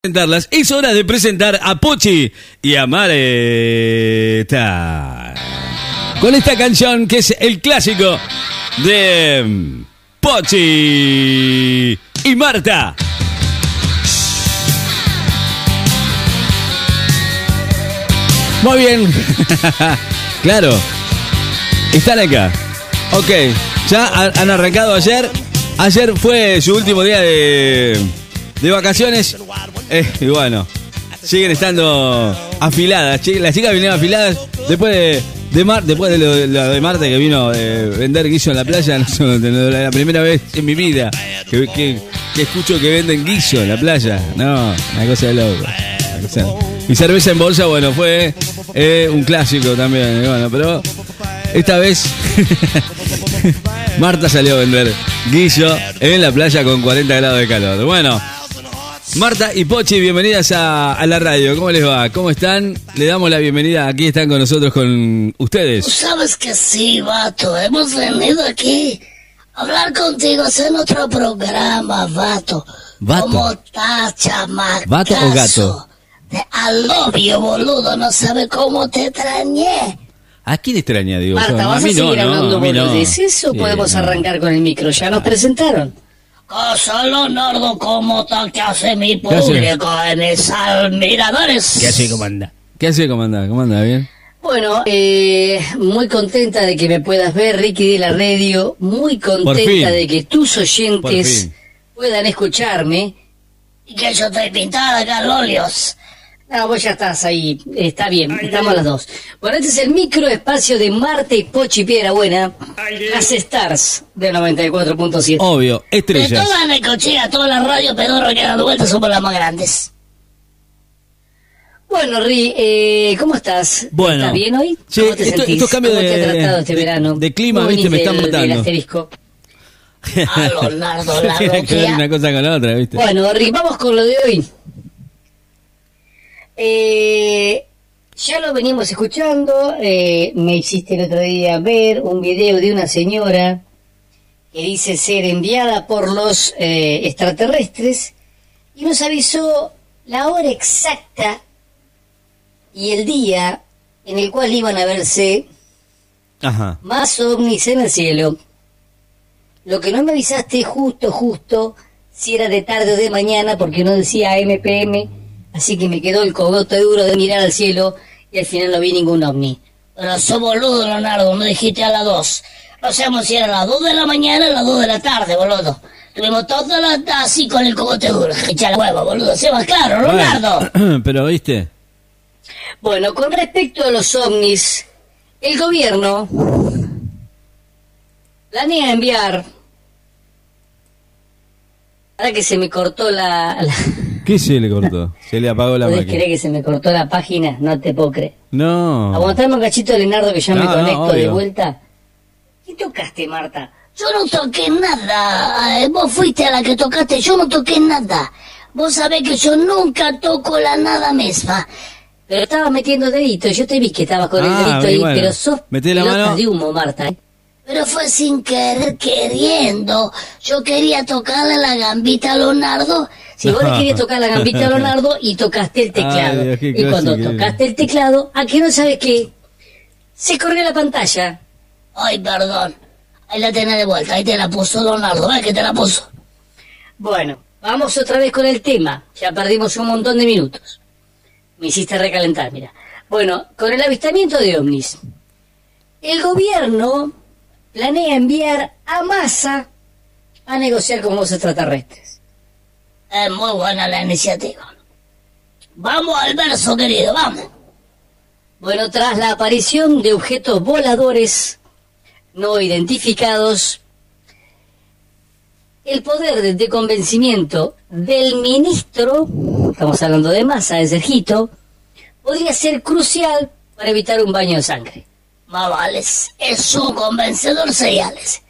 presentarlas, es hora de presentar a Pochi y a Mareta. Con esta canción que es el clásico de Pochi y Marta. Muy bien. claro. Están acá. Ok. Ya han arrancado ayer. Ayer fue su último día de, de vacaciones. Eh, y bueno, siguen estando afiladas. Las chicas vinieron afiladas después de, de después de lo, de lo que vino de vender guiso en la playa. No, no, la primera vez en mi vida que, escucho que venden guiso en la playa. No, una cosa de loco. Y cerveza en bolsa, bueno, fue eh, un clásico también. pero esta vez Marta salió a vender guiso en la playa con 40 grados de calor. Bueno, Marta y Pochi, bienvenidas a, a la radio. ¿Cómo les va? ¿Cómo están? Le damos la bienvenida. Aquí están con nosotros, con Tú ustedes. sabes que sí, vato. Hemos venido aquí a hablar contigo, hacer nuestro programa, vato. Vato. ¿Cómo estás, chamacazo? ¿Vato o gato? De alobio, boludo. No sabe cómo te extrañé. ¿A quién extraña, digo? Marta, yo? ¿vas a, seguir no, no, hablando no. boludeces o Sí, podemos no. arrancar con el micro? Ya nos presentaron. Cosa, Leonardo, ¿cómo está que hace mi público en esas miradores? ¿Qué hace, comanda? ¿Qué hace, comanda? ¿Cómo anda? ¿Bien? Bueno, eh, muy contenta de que me puedas ver, Ricky de la radio. Muy contenta de que tus oyentes puedan escucharme. Y que yo estoy pintada acá, No, vos ya estás ahí. Está bien, estamos las dos. Bueno, este es el microespacio de Marta y Pochi Piedra Buena. Las Stars de 94.7. Obvio, De estrellas. toda Necochea, toda la radio pedorra que dando vueltas somos las más grandes. Bueno, Ri, eh, ¿cómo estás? Bueno. ¿Estás bien hoy? Sí, ¿Cómo te esto- sentís? estos cambios ¿Cómo te de- ha tratado este de- verano? de clima, ¿Cómo viste, me están del- del matando. asterisco? A Leonardo, la Tiene que ver una cosa con la otra, ¿viste? Bueno, Ri, vamos con lo de hoy. Eh, ya lo venimos escuchando. eh, me hiciste el otro día ver un video de una señora que dice ser enviada por los eh, extraterrestres y nos avisó la hora exacta y el día en el cual iban a verse Ajá. más ovnis en el cielo. Lo que no me avisaste justo, justo, si era de tarde o de mañana, porque no decía MPM, así que me quedó el cogote duro de mirar al cielo y al final no vi ningún ovni. Pero sos boludo, Leonardo, no dijiste a las dos. No sabemos si era a las dos de la mañana o a las dos de la tarde, boludo. Tuvimos toda la tarde así con el cogote duro. Echa la hueva, boludo. Sé más claro, Leonardo. Bueno, pero, ¿viste? Bueno, con respecto a los ovnis, el gobierno planea enviar... Ahora que se me cortó la... la... ¿Qué se le cortó? Se le apagó la ¿Podés máquina. creer que se me cortó la página? No te puedo creer. No. Aguantame un cachito, Leonardo, que ya me no, conecto de vuelta. ¿Qué tocaste, Marta? Yo no toqué nada. Eh, Vos fuiste a la que tocaste, yo no toqué nada. Vos sabés que yo nunca toco la nada misma. Pero estabas metiendo dedito, yo te vi que estabas con Ah, el dedito ahí, bueno. pero sos Meté la mano. de humo, Marta. ¿eh? Pero fue sin querer queriendo. Yo quería tocarle la gambita a Leonardo. Si vos le querías tocar la gambita a Leonardo y tocaste el teclado. Ay, Dios, qué y cuando tocaste el teclado, ¿a qué no sabes qué? Se corrió la pantalla. Ay, perdón. Ahí la tenés de vuelta. Ahí te la puso Leonardo. ¿Ves que te la puso? Bueno, vamos otra vez con el tema. Ya perdimos un montón de minutos. Me hiciste recalentar, mira. Bueno, con el avistamiento de ovnis. El gobierno planea enviar a masa a negociar con los extraterrestres. Es muy buena la iniciativa. Vamos al verso, querido, vamos. Bueno, tras la aparición de objetos voladores no identificados, el poder de, convencimiento del ministro, estamos hablando de masa, de Sergito, podría ser crucial para evitar un baño de sangre. Más vales. Es un convencedor seriales.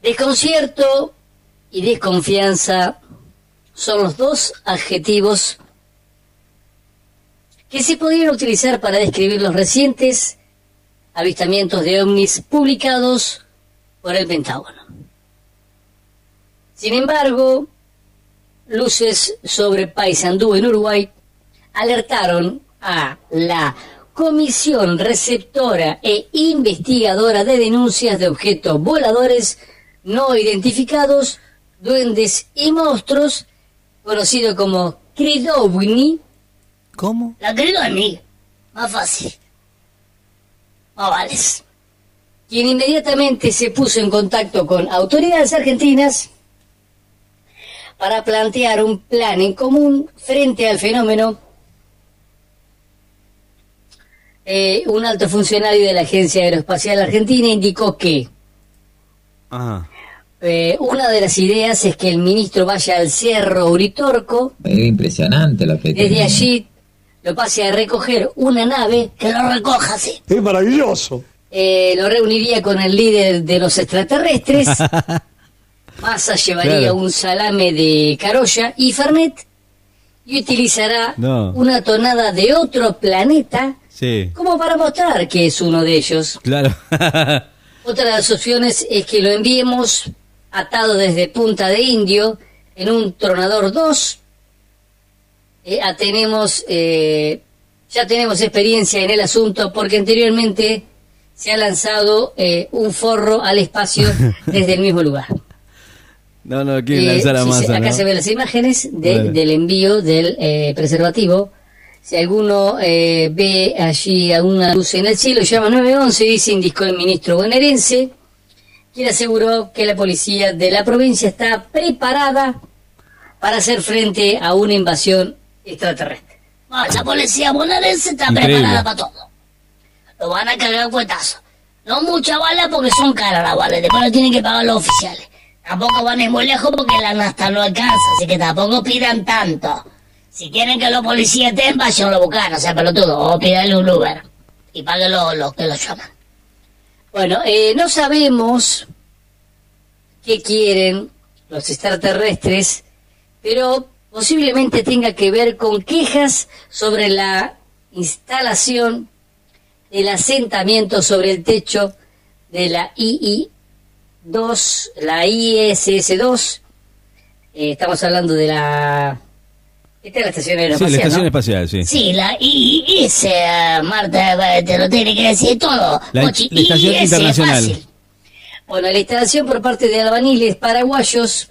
Desconcierto y desconfianza son los dos adjetivos que se podrían utilizar para describir los recientes avistamientos de ovnis publicados por el Pentágono. Sin embargo, luces sobre Paysandú en Uruguay alertaron a la Comisión Receptora e Investigadora de Denuncias de Objetos Voladores No Identificados, Duendes y Monstruos, conocido como Cridovni, ¿Cómo? La Cridovni, más fácil. Más vales. quien inmediatamente se puso en contacto con autoridades argentinas para plantear un plan en común frente al fenómeno. Eh, un alto funcionario de la Agencia Aeroespacial Argentina indicó que Ajá. Eh, una de las ideas es que el ministro vaya al Cerro Uritorco, Es impresionante la fecha. desde allí lo pase a recoger una nave Que lo recoja, sí. Es maravilloso. Eh, lo reuniría con el líder de los extraterrestres. Massa llevaría Claro. un salame de carolla y Fernet y utilizará No. una tonada de otro planeta Sí, como para mostrar que es uno de ellos. claro. Otra de las opciones es que lo enviemos atado desde Punta de Indio en un Tronador 2. Eh, ah, tenemos, eh, ya tenemos experiencia en el asunto porque anteriormente se ha lanzado eh, un forro al espacio desde el mismo lugar. no, no, quieren Eh, lanzar a masa, sí, acá ¿no? se ven las imágenes de- del envío del eh, preservativo. Si alguno eh, ve allí alguna luz en el cielo, llama 911 y dice, indicó el ministro bonaerense, quien aseguró que la policía de la provincia está preparada para hacer frente a una invasión extraterrestre. No, esa policía bonaerense está Increíble. preparada para todo. Lo van a cargar cuetazo. No mucha bala porque son caras las balas. Después lo tienen que pagar los oficiales. Tampoco van a ir muy lejos porque la nasta no alcanza. Así que tampoco pidan tanto. Si quieren que los policías estén, vayan a buscar, no sea pelotudo. O pídanle un Uber. Y paguen los los que lo llaman. Bueno, eh, no sabemos qué quieren los extraterrestres, pero posiblemente tenga que ver con quejas sobre la instalación del asentamiento sobre el techo de la II-2, la ISS-2. Eh, estamos hablando de la... Esta es la estación Sí, la aeroespacial, estación ¿no? espacial, sí. Sí, la IIS, eh, Marta, eh, te lo tiene que decir todo. La- Mochi, la estación IIS, internacional. fácil. Bueno, la instalación por parte de albaniles paraguayos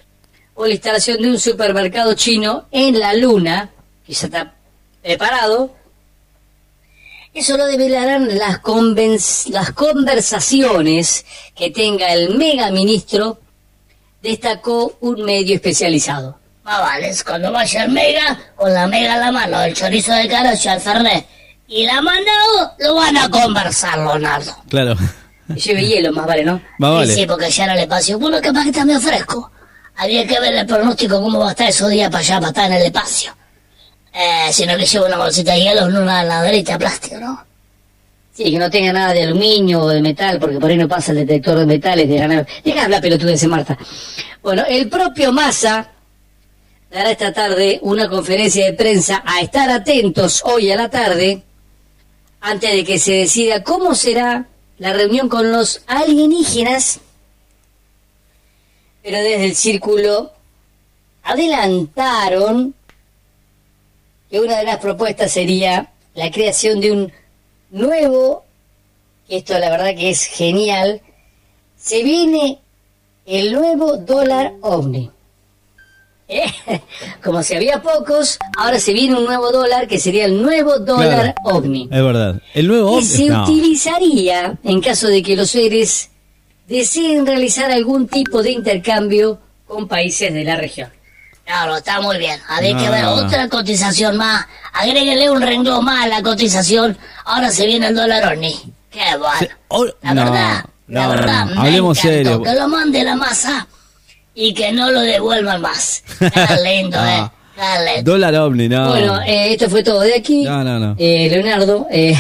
o la instalación de un supermercado chino en la luna, que ya está preparado, eso lo develarán las, las conversaciones que tenga el mega ministro, destacó un medio especializado. Más vale, es cuando vaya el mega, con la mega en la mano, el chorizo de carocha, el fernet y la mano, lo van a conversar, Leonardo. Claro. Lleve hielo, más vale, ¿no? Más vale. Sí, porque ya no le espacio. Bueno, capaz que está medio fresco. Habría que ver el pronóstico, cómo va a estar esos días para allá, para estar en el espacio. Eh, sino que lleva una bolsita de hielo en una laderita de plástico, ¿no? Sí, que no tenga nada de aluminio o de metal, porque por ahí no pasa el detector de metales de la nave. Deja hablar pelotudeces, Marta. Bueno, el propio Massa dará esta tarde una conferencia de prensa a estar atentos hoy a la tarde, antes de que se decida cómo será la reunión con los alienígenas, pero desde el círculo adelantaron que una de las propuestas sería la creación de un nuevo, esto la verdad que es genial, se viene el nuevo dólar ovni. ¿Eh? Como si había pocos, ahora se viene un nuevo dólar que sería el nuevo dólar Claro. ovni. Es verdad. El nuevo Y hombre. se No. utilizaría en caso de que los seres deseen realizar algún tipo de intercambio con países de la región. Claro, está muy bien. Habría que No. ver otra cotización más. Agréguele un renglón más a la cotización. Ahora se viene el dólar ONI. Qué bueno. Se- oh, la no, verdad, la verdad. me Hablemos encantó. serio. Que lo mande la masa y que no lo devuelvan más. Qué lindo, No. eh. Lindo. Dólar ovni, no. Bueno, eh, esto fue todo de aquí. No, no, no. Eh, Leonardo, eh,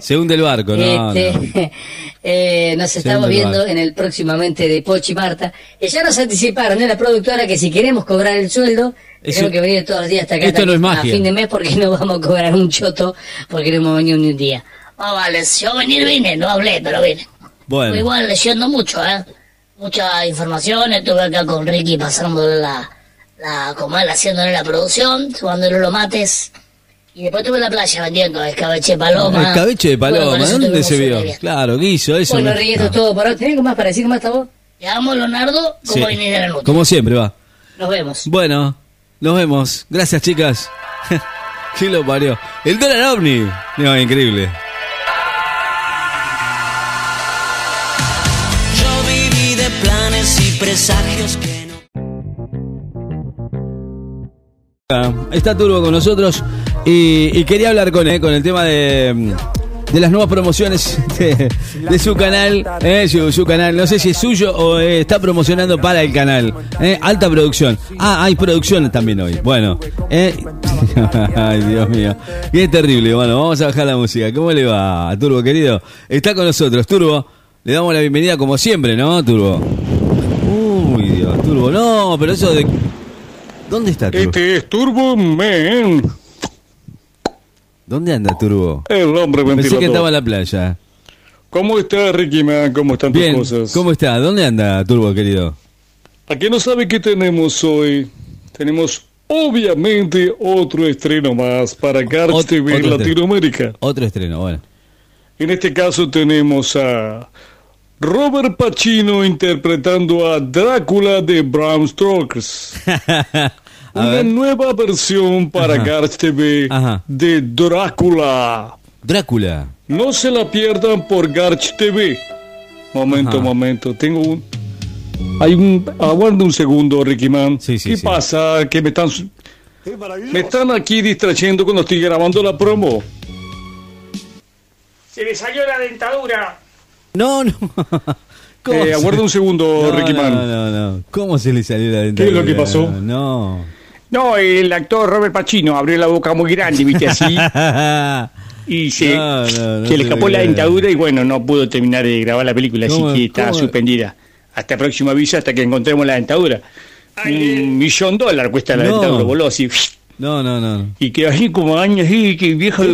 Se hunde el barco, no. este, no. eh, nos estamos viendo en el próximamente de Pochi y Marta. Que ya nos anticiparon de la productora que si queremos cobrar el sueldo, Eso- tenemos que venir todos los días hasta acá esto no es a magia. fin de mes porque no vamos a cobrar un choto porque no hemos venido ni un día. Ah, vale, si yo venir vine, no hablé, pero vine. Bueno. Igual leyendo mucho, ¿eh? Mucha información, estuve acá con Ricky pasándole la, la comal haciéndole la producción, subándole los mates. Y después estuve en la playa vendiendo escabeche de paloma. Escabeche de paloma, ¿dónde se vio? Claro, guiso, eso. Bueno, no- Ricky, esto es no. todo por hoy. ¿Tenés algo más para decir? ¿Cómo está vos? Te amo, Leonardo, como Sí. de la nota. Como siempre, va. Nos vemos. Bueno, nos vemos. Gracias, chicas. ¿Qué lo parió? El dólar ovni. No, increíble. Planes y presagios que no. Está Turbo con nosotros y, quería hablar con él con el tema de, de las nuevas promociones de, su canal, eh, su, canal. No sé si es suyo o eh, está promocionando para el canal. eh, alta producción. Ah, hay producción también hoy. Bueno, ay Dios mío, es terrible. Bueno, vamos a bajar la música. ¿Cómo le va, Turbo querido? Está con nosotros, Turbo. Le damos la bienvenida como siempre, ¿no, Turbo? Uy, Dios, Turbo, no, pero eso de ¿Dónde está Turbo? Este es Turbo Man, ¿Dónde anda Turbo? el hombre Pensé que ventilador. estaba en la playa. ¿Cómo está Ricky Man? ¿Cómo están tus cosas? ¿cómo está? ¿Dónde anda Turbo, querido? ¿A qué no sabe qué tenemos hoy? Tenemos obviamente otro estreno más para Garch Ot- TV Latinoamérica. Otro estreno, bueno. En este caso tenemos a Robert Pacino interpretando a Drácula de Bram Stokers. Una ver. nueva versión para Ajá. Garch TV Ajá. de Drácula. Drácula. No se la pierdan por Garch TV. Momento, Ajá. momento. Tengo un. Hay un. Aguarda un segundo, Ricky Man. Sí, sí, ¿Qué sí. pasa? Que me están. Me están aquí distrayendo cuando estoy grabando la promo. Se le salió la dentadura. No, no. ¿Cómo Eh, aguarda un segundo, no, Ricky no, Man. No, no, ¿Cómo se le salió la ¿Qué dentadura? es lo que pasó? No. No, el actor Robert Pacino abrió la boca muy grande, viste así, y se, No, no, no se le escapó la dentadura y bueno, no pudo terminar de grabar la película, así ¿Cómo- que está cómo? suspendida. Hasta próximo aviso, hasta que encontremos la dentadura. Un millón de dólares cuesta la No. dentadura, voló así. No, no, no. Y quedó así como años así, que viejo de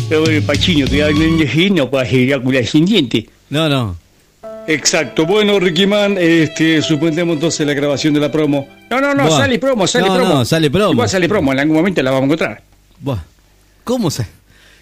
maravilloso. Robert Pacino, que años así, no puede hacer Drácula sin diente. No, no. Exacto. Bueno, Ricky Man, este, suspendemos entonces la grabación de la promo. No, no, no, Buah. sale promo, sale No, promo. no, sale promo. Igual sale promo, en algún momento la vamos a encontrar. Buah. ¿Cómo se,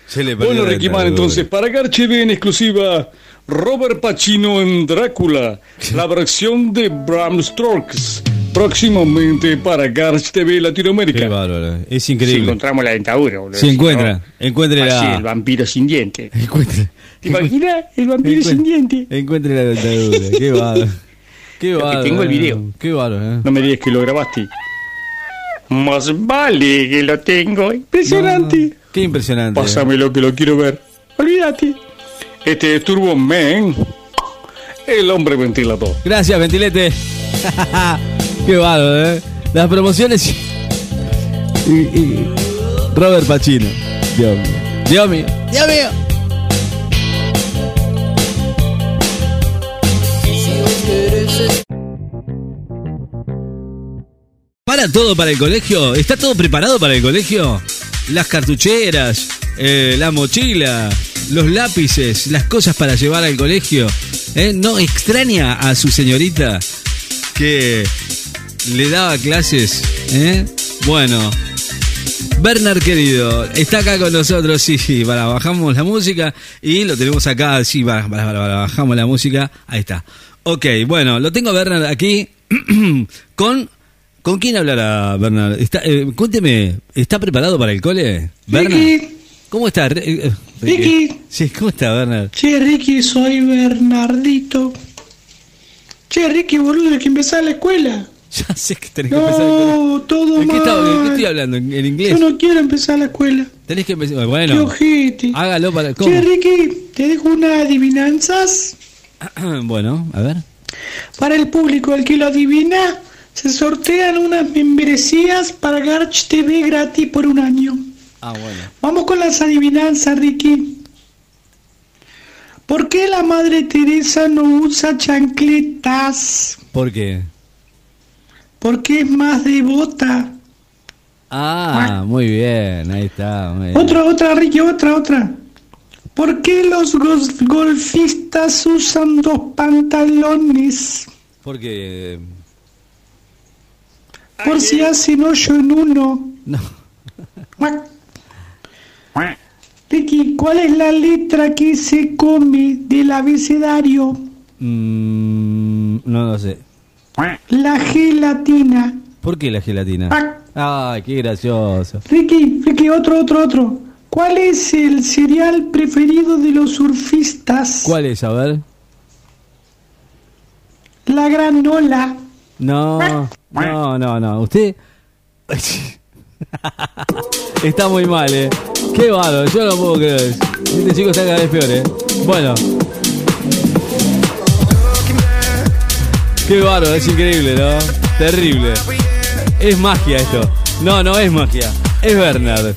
se le Bueno, Ricky Man, entonces, para Garch TV en exclusiva, Robert Pacino en Drácula, la versión de Bram Stokes, próximamente para Garch TV Qué Latinoamérica. bárbaro. Es Si increíble. encontramos la dentadura, boludo. Si Si encuentra, no, encuentre así, el la... vampiro sin diente. Encuentre, ¿Te imaginas? El vampiro sin diente. encuentre la dentadura. Qué bárbaro. Qué bárbaro. tengo el eh. video. Qué bárbaro, eh. No me digas que lo grabaste. Más vale que lo tengo. Impresionante. Qué impresionante. Pásamelo que lo quiero ver. Olvídate. Este es Turbo Man, el hombre ventilador. Gracias, Ventilete. Qué bárbaro, ¿eh? Las promociones y, Robert Pacino. Dios mío. Dios mío. Dios mío. ¿Para todo para el colegio? ¿Está todo preparado para el colegio? Las cartucheras, eh, la mochila, los lápices, las cosas para llevar al colegio. ¿Eh? ¿No extraña a su señorita que le daba clases? ¿Eh? Bueno, Bernard querido, está acá con nosotros, sí, sí, para, bajamos la música y lo tenemos acá, sí, para, para, para, para, bajamos la música, ahí está. Ok, bueno, lo tengo a Bernard aquí con... ¿Con quién hablará Bernard? Está, eh, cuénteme, ¿está preparado para el cole? Bernard. Ricky. ¿Cómo está? Eh, Ricky. Sí, ¿cómo está Bernard? Che, Ricky, soy Bernardito. Che, Ricky, boludo, hay que empezar la escuela. Ya sé que tenés que empezar el cole. No, todo ¿En qué, mal. en qué estoy hablando? ¿En, en inglés? Yo no quiero empezar la escuela. Tenés que empezar... Qué Bueno, ojete. hágalo para... ¿Cómo? Che, Ricky, te dejo unas adivinanzas. bueno, a ver. Para el público, el que lo adivina, se sortean unas membresías para Garch TV gratis por un año. Ah, bueno. Vamos con las adivinanzas, Ricky. ¿Por qué la Madre Teresa no usa chancletas? ¿Por qué? Porque es más devota. Ah, muy bien, ahí está. muy bien. Otra, otra, Ricky, otra, otra. ¿Por qué los golfistas usan dos pantalones? Porque... por si hacen hoyo en uno. No. Ricky, ¿cuál es la letra que se come del abecedario? Mm, no lo sé. La gelatina. ¿Por qué la gelatina? Cuac. Ay, qué gracioso. Ricky, Ricky, otro, otro, otro. ¿Cuál es el cereal preferido de los surfistas? ¿Cuál es? A ver. La granola. No, no, no, no. Usted. está muy mal, eh. Qué bárbaro, yo no puedo creer. Este chico está cada vez peor, eh. Bueno. Qué bárbaro, es increíble, ¿no? Terrible. Es magia esto. No, no es magia. Es Bernard.